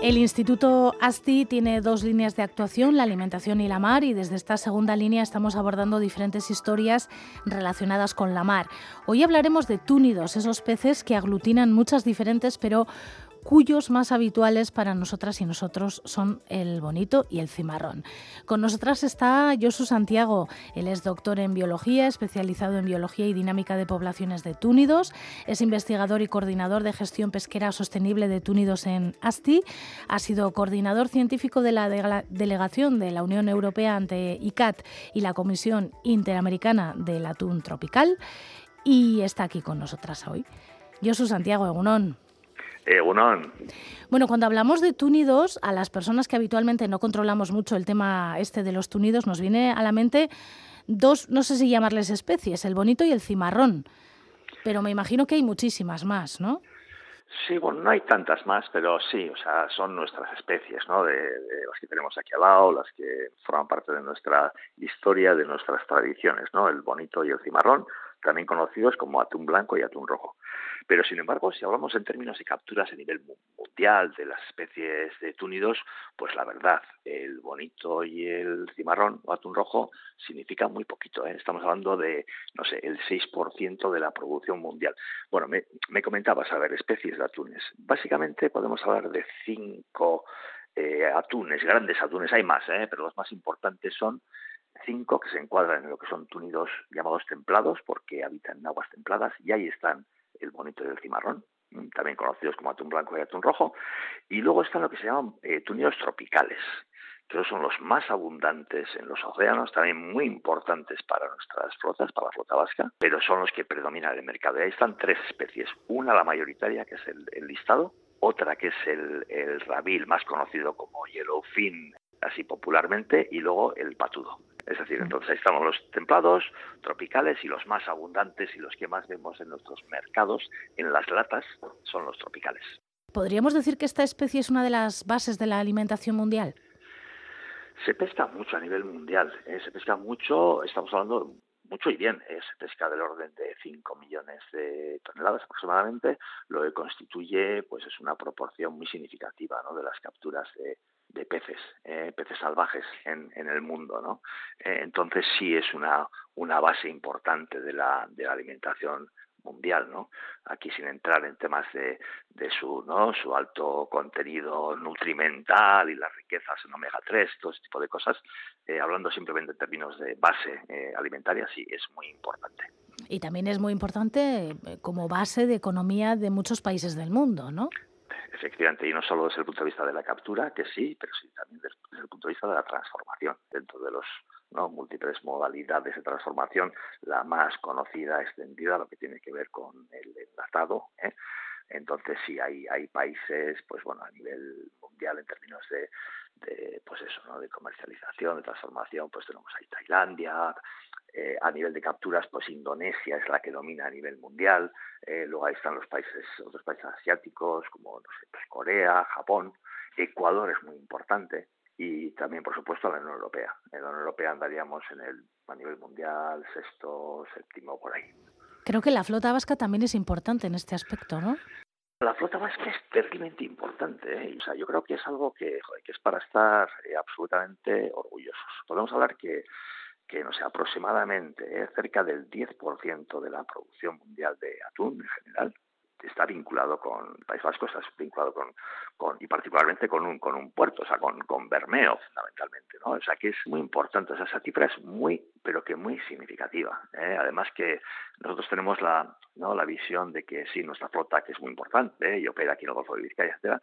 El Instituto ASTI tiene dos líneas de actuación, la alimentación y la mar, y desde esta segunda línea estamos abordando diferentes historias relacionadas con la mar. Hoy hablaremos de túnidos, esos peces que aglutinan muchas diferentes pero cuyos más habituales para nosotras y nosotros son el bonito y el cimarrón. Con nosotras está Josu Santiago. Él es doctor en biología, especializado en biología y dinámica de poblaciones de túnidos. Es investigador y coordinador de gestión pesquera sostenible de túnidos en ASTI. Ha sido coordinador científico de la delegación de la Unión Europea ante ICAT y la Comisión Interamericana del Atún Tropical. Y está aquí con nosotras hoy. Josu Santiago, Egunón. Eh, bueno, cuando hablamos de túnidos, a las personas que habitualmente no controlamos mucho el tema este de los túnidos, nos viene a la mente dos, no sé si llamarles especies, el bonito y el cimarrón. Pero me imagino que hay muchísimas más, ¿no? Sí, bueno, no hay tantas más, pero sí, o sea, son nuestras especies, ¿no? De, de, las que tenemos aquí al lado, las que forman parte de nuestra historia, de nuestras tradiciones, ¿no? El bonito y el cimarrón, también conocidos como atún blanco y atún rojo. Pero, sin embargo, si hablamos en términos de capturas a nivel mundial de las especies de túnidos, pues la verdad, el bonito y el cimarrón o atún rojo significa muy poquito. ¿eh? Estamos hablando de, no sé, el 6% de la producción mundial. Bueno, me, me comentabas, a ver, especies de atunes. Básicamente podemos hablar de cinco eh, atunes, grandes atunes, hay más, ¿eh? pero los más importantes son cinco que se encuadran en lo que son túnidos llamados templados porque habitan en aguas templadas y ahí están el bonito y el cimarrón, también conocidos como atún blanco y atún rojo, y luego están lo que se llaman eh, tropicales, que son los más abundantes en los océanos, también muy importantes para nuestras flotas, para la flota vasca, pero son los que predominan en el mercado. Y ahí están tres especies, una la mayoritaria, que es el, listado, otra que es el, el rabil, más conocido como yellowfin, así popularmente, y luego el patudo. Es decir, entonces ahí estamos los templados, tropicales y los más abundantes y los que más vemos en nuestros mercados, en las latas, son los tropicales. ¿Podríamos decir que esta especie es una de las bases de la alimentación mundial? Se pesca mucho a nivel mundial, ¿eh? se pesca mucho, estamos hablando mucho y bien, ¿eh? se pesca del orden de 5 millones de toneladas aproximadamente, lo que constituye pues es una proporción muy significativa ¿no? de las capturas de, de peces, eh, peces salvajes en, en, el mundo, ¿no? Eh, entonces sí es una, una base importante de la, de la alimentación mundial, ¿no? Aquí sin entrar en temas de, de su, ¿no? su alto contenido nutrimental y las riquezas en omega 3, todo ese tipo de cosas, eh, hablando simplemente en términos de base eh, alimentaria, sí es muy importante. Y también es muy importante como base de economía de muchos países del mundo, ¿no? Efectivamente, y no solo desde el punto de vista de la captura, que sí, pero sí también desde el punto de vista de la transformación dentro de los ¿no? múltiples modalidades de transformación, la más conocida, extendida, lo que tiene que ver con el enlatado. ¿eh? Entonces sí hay, hay países, pues bueno, a nivel mundial en términos de, de pues eso, ¿no? de comercialización, de transformación, pues tenemos ahí Tailandia, eh, a nivel de capturas, pues Indonesia es la que domina a nivel mundial. Eh, luego ahí están los países, otros países asiáticos como no sé, pues Corea, Japón. Ecuador es muy importante y también, por supuesto, la Unión Europea. En la Unión Europea andaríamos en el a nivel mundial sexto, séptimo por ahí. Creo que la flota vasca también es importante en este aspecto, ¿no? La flota vasca es terriblemente importante. ¿eh? O sea, yo creo que es algo que, es para estar eh, absolutamente orgullosos. Podemos hablar que que no sé, aproximadamente eh, cerca del 10% de la producción mundial de atún en general está vinculado con el País Vasco, está vinculado con, con y particularmente con un, con un puerto, o sea, con, con Bermeo fundamentalmente, ¿no? O sea, que es muy importante, esa cifra es muy, pero que muy significativa. ¿eh? Además que nosotros tenemos la, ¿no? la visión de que sí, nuestra flota, que es muy importante, ¿eh? y opera aquí en el Golfo de Vizcaya, etcétera,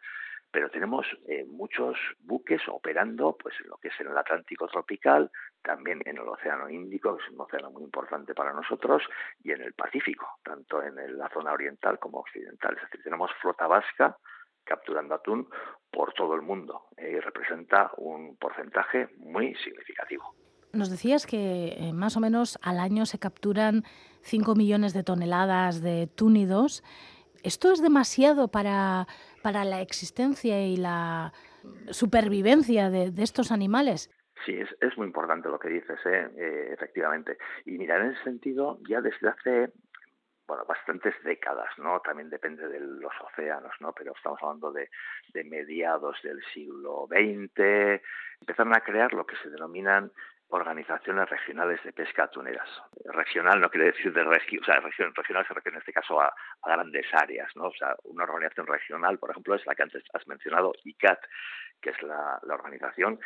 pero tenemos eh, muchos buques operando pues en lo que es en el Atlántico tropical, también en el Océano Índico, que es un océano muy importante para nosotros, y en el Pacífico, tanto en la zona oriental como occidental. Es decir, tenemos flota vasca capturando atún por todo el mundo eh, y representa un porcentaje muy significativo. Nos decías que eh, más o menos al año se capturan 5 millones de toneladas de túnidos. ¿Esto es demasiado para, para la existencia y la supervivencia de, de estos animales? Sí, es, muy importante lo que dices, ¿eh? Eh, efectivamente. Y mira, en ese sentido, ya desde hace bueno, bastantes décadas, ¿no? También depende de los océanos, ¿no? Pero estamos hablando de, mediados del siglo XX. Empezaron a crear lo que se denominan organizaciones regionales de pesca atuneras. Regional no quiere decir de región, o sea, regional se refiere en este caso a, grandes áreas, ¿no? O sea, una organización regional, por ejemplo, es la que antes has mencionado, ICAT, que es la organización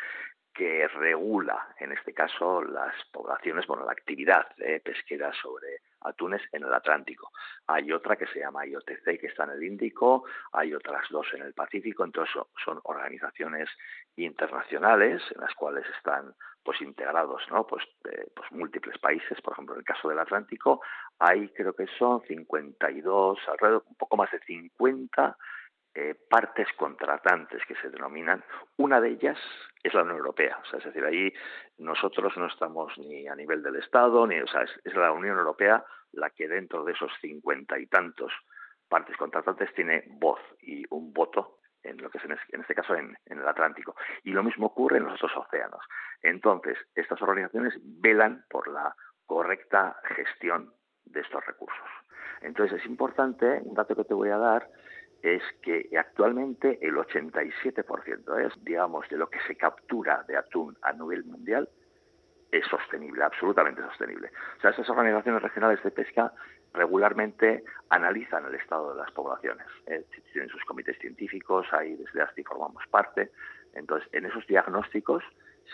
que regula, en este caso, las poblaciones, bueno, la actividad pesquera sobre atunes en el Atlántico. Hay otra que se llama IOTC, que está en el Índico, hay otras dos en el Pacífico, entonces son organizaciones internacionales en las cuales están pues integrados no pues, eh, pues múltiples países por ejemplo en el caso del Atlántico hay creo que son 52 alrededor un poco más de 50 eh, partes contratantes que se denominan. Una de ellas es la Unión Europea, o sea, es decir, ahí nosotros no estamos ni a nivel del Estado, ni, o sea, es, la Unión Europea la que dentro de esos cincuenta y tantos partes contratantes tiene voz y un voto en lo que es en este caso en, en, el Atlántico. Y lo mismo ocurre en los otros océanos. Entonces, estas organizaciones velan por la correcta gestión de estos recursos. Entonces, es importante, un dato que te voy a dar, es que actualmente el 87% es, digamos, de lo que se captura de atún a nivel mundial es sostenible, absolutamente sostenible. O sea, esas organizaciones regionales de pesca regularmente analizan el estado de las poblaciones. ¿eh? Tienen sus comités científicos, ahí desde ASTI formamos parte. Entonces, en esos diagnósticos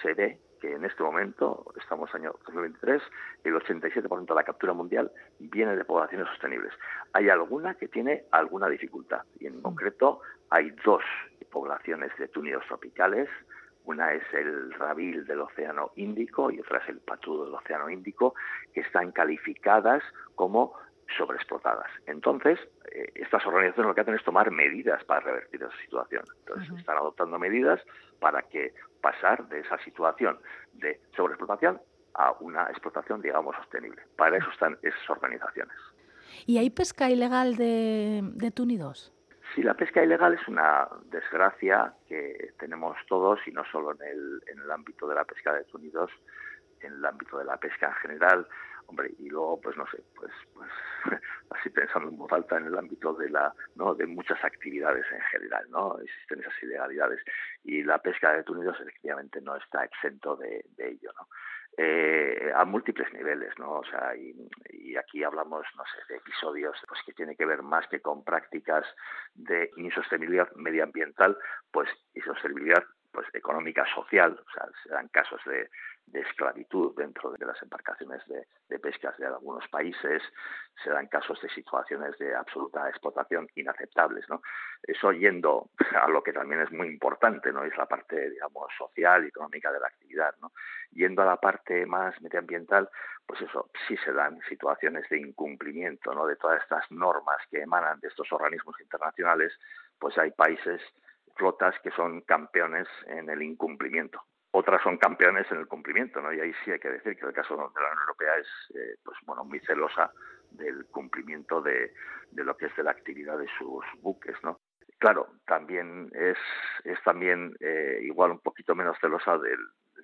se ve que en este momento, estamos año 2023, el 87% de la captura mundial viene de poblaciones sostenibles. Hay alguna que tiene alguna dificultad y en mm. concreto hay dos poblaciones de túnidos tropicales. Una es el rabil del Océano Índico y otra es el patudo del Océano Índico, que están calificadas como sobreexplotadas. Entonces, eh, estas organizaciones lo que hacen es tomar medidas para revertir esa situación. Entonces, están adoptando medidas para que pasar de esa situación de sobreexplotación a una explotación, digamos, sostenible. Para eso están esas organizaciones. ¿Y hay pesca ilegal de, de túnidos? Sí, la pesca ilegal es una desgracia que tenemos todos y no solo en el, en el ámbito de la pesca de túnidos, en el ámbito de la pesca en general. Hombre, y luego, pues no sé, pues, pues así pensando en voz alta en el ámbito de la, ¿no? de muchas actividades en general, ¿no? Existen esas ilegalidades y la pesca de túnidos efectivamente no está exento de, ello, ¿no? Eh, a múltiples niveles, ¿no? O sea, y, aquí hablamos, no sé, de episodios pues que tiene que ver más que con prácticas de insostenibilidad medioambiental, pues insostenibilidad pues económica social, o sea, se dan casos de, esclavitud dentro de las embarcaciones de, de, pescas de algunos países, se dan casos de situaciones de absoluta explotación inaceptables, ¿no? Eso yendo a lo que también es muy importante, ¿no? Es la parte, digamos, social y económica de la actividad, ¿no? Yendo a la parte más medioambiental, pues eso, sí se dan situaciones de incumplimiento, ¿no? De todas estas normas que emanan de estos organismos internacionales, pues hay países flotas que son campeones en el incumplimiento. Otras son campeones en el cumplimiento, ¿no? Y ahí sí hay que decir que el caso de la Unión Europea es, eh, pues bueno, muy celosa del cumplimiento de, de lo que es de la actividad de sus buques, ¿no? Claro, también es, es también eh, igual un poquito menos celosa del,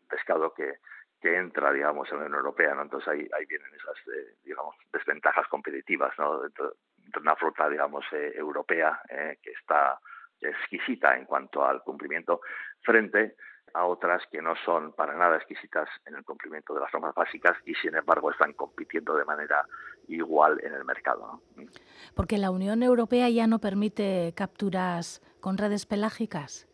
pescado que, que entra, digamos, en la Unión Europea, ¿no? Entonces ahí, ahí vienen esas, eh, digamos, desventajas competitivas, ¿no? De una flota, digamos, europea que está exquisita en cuanto al cumplimiento frente a otras que no son para nada exquisitas en el cumplimiento de las normas básicas y sin embargo están compitiendo de manera igual en el mercado. Porque la Unión Europea ya no permite capturas con redes pelágicas.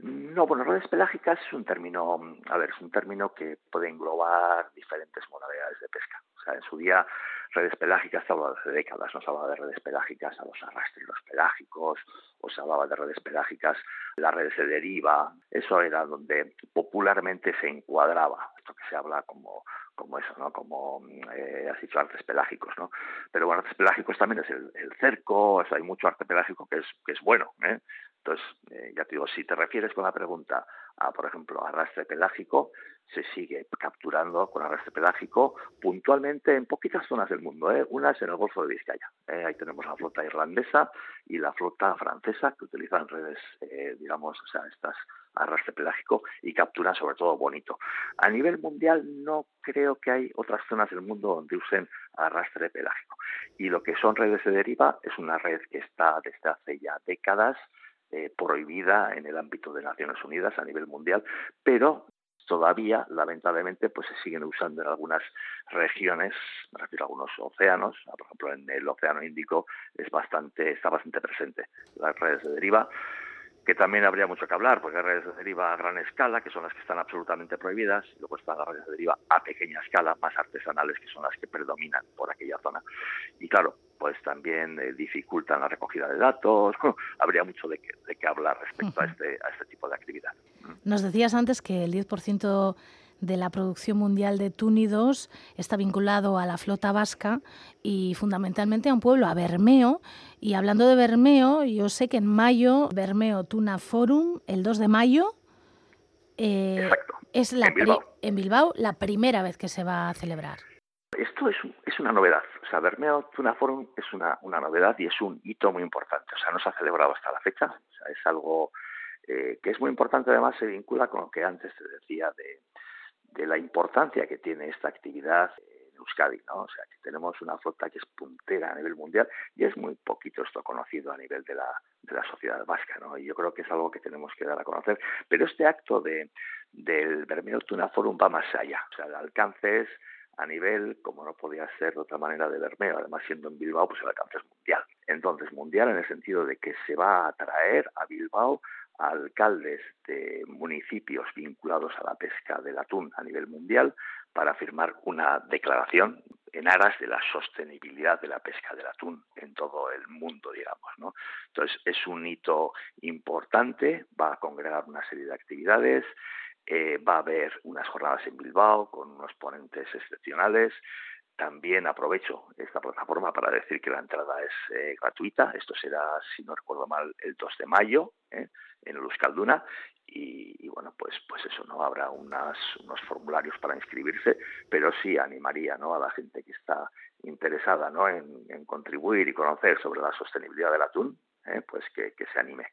No, bueno, redes pelágicas es un término, a ver, es un término que puede englobar diferentes modalidades de pesca. O sea, en su día redes pelágicas se hablaba hace décadas, no se hablaba de redes pelágicas a los arrastreros pelágicos, o se hablaba de redes pelágicas, las redes de deriva, eso era donde popularmente se encuadraba, esto que se habla como como eso, ¿no? Como eh, has dicho, artes pelágicos, ¿no? Pero artes pelágicos también es el, cerco, hay mucho arte pelágico que es, que es bueno, ¿eh? Entonces, eh, ya te digo, si te refieres con la pregunta a, por ejemplo, arrastre pelágico, se sigue capturando con arrastre pelágico puntualmente en poquitas zonas del mundo. ¿eh? Una es en el Golfo de Vizcaya. ¿eh? Ahí tenemos la flota irlandesa y la flota francesa que utilizan redes, digamos, o sea, estas arrastre pelágico y capturan sobre todo bonito. A nivel mundial no creo que hay otras zonas del mundo donde usen arrastre pelágico. Y lo que son redes de deriva es una red que está desde hace ya décadas eh, prohibida en el ámbito de Naciones Unidas a nivel mundial, pero todavía, lamentablemente, pues se siguen usando en algunas regiones, me refiero a algunos océanos, por ejemplo en el Océano Índico es bastante, está bastante presente las redes de deriva que también habría mucho que hablar, porque hay redes de deriva a gran escala, que son las que están absolutamente prohibidas, y luego están las redes de deriva a pequeña escala, más artesanales, que son las que predominan por aquella zona. Y claro, pues también eh, dificultan la recogida de datos, habría mucho de qué hablar respecto a, este, a este tipo de actividad. Nos decías antes que el 10% de la producción mundial de túnidos está vinculado a la flota vasca y fundamentalmente a un pueblo, a Bermeo. Y hablando de Bermeo, yo sé que en mayo, Bermeo Tuna Forum, el 2 de mayo, eh, es la en Bilbao. la primera vez que se va a celebrar. Esto es, es una novedad. O sea, Bermeo Tuna Forum es una, novedad y es un hito muy importante. O sea, no se ha celebrado hasta la fecha. O sea, es algo eh, que es muy importante, además se vincula con lo que antes te decía de, de la importancia que tiene esta actividad en Euskadi, ¿no? O sea, que tenemos una flota que es puntera a nivel mundial y es muy poquito esto conocido a nivel de la, de la sociedad vasca, ¿no? Y yo creo que es algo que tenemos que dar a conocer. Pero este acto de, del Bermeo Tuna Forum va más allá. O sea, el alcance es a nivel, como no podía ser de otra manera, de Bermeo. Además, siendo en Bilbao, pues el alcance es mundial. Entonces, mundial en el sentido de que se va a atraer a Bilbao alcaldes de municipios vinculados a la pesca del atún a nivel mundial para firmar una declaración en aras de la sostenibilidad de la pesca del atún en todo el mundo, digamos, ¿no? Entonces es un hito importante, va a congregar una serie de actividades, eh, va a haber unas jornadas en Bilbao con unos ponentes excepcionales, también aprovecho esta plataforma para decir que la entrada es eh, gratuita. Esto será, si no recuerdo mal, el 2 de mayo ¿eh? en Euskalduna. Y, bueno, pues, pues eso, ¿no? Habrá unos formularios para inscribirse, pero sí animaría a la gente que está interesada en, contribuir y conocer sobre la sostenibilidad del atún, pues que se anime.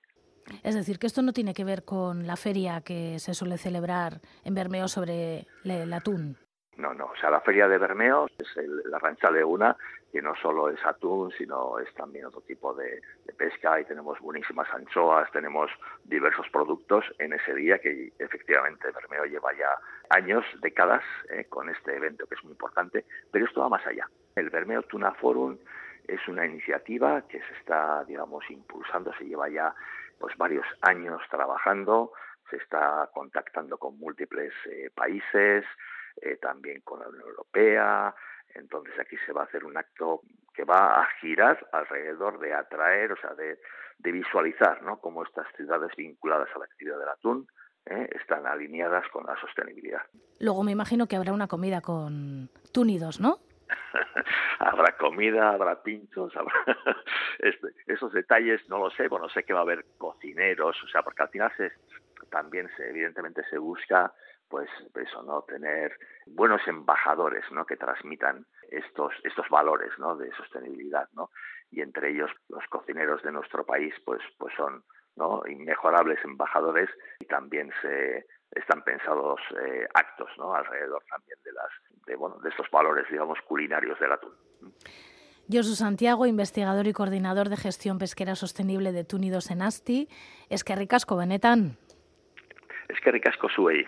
Es decir, que esto no tiene que ver con la feria que se suele celebrar en Bermeo sobre el atún. No, no, o sea, la feria de Bermeo es la rancha de una, que no solo es atún, sino es también otro tipo de, pesca y tenemos buenísimas anchoas, tenemos diversos productos en ese día que efectivamente Bermeo lleva ya años, décadas eh, con este evento que es muy importante, pero esto va más allá. El Bermeo Tuna Forum es una iniciativa que se está, digamos, impulsando, se lleva ya pues varios años trabajando, se está contactando con múltiples eh, países, eh, también con la Unión Europea. Entonces aquí se va a hacer un acto que va a girar alrededor de atraer, o sea, de, visualizar, ¿no? Cómo estas ciudades vinculadas a la actividad del atún ¿eh? están alineadas con la sostenibilidad. Luego me imagino que habrá una comida con túnidos, ¿no? habrá comida, habrá pinchos, habrá este, esos detalles no lo sé, bueno, sé que va a haber cocineros, o sea, porque al final se, también se, evidentemente se busca pues eso, ¿no? Tener buenos embajadores, ¿no? Que transmitan estos, estos valores, ¿no? De sostenibilidad, ¿no? Y entre ellos los cocineros de nuestro país, pues, pues son, ¿no? Inmejorables embajadores y también se están pensados eh, actos, ¿no? Alrededor también de las, de, bueno, de estos valores, digamos, culinarios del atún. Josu Santiago, investigador y coordinador de gestión pesquera sostenible de Túnidos en Asti. Es que ricasco, benetan. Es que ricasco, suey.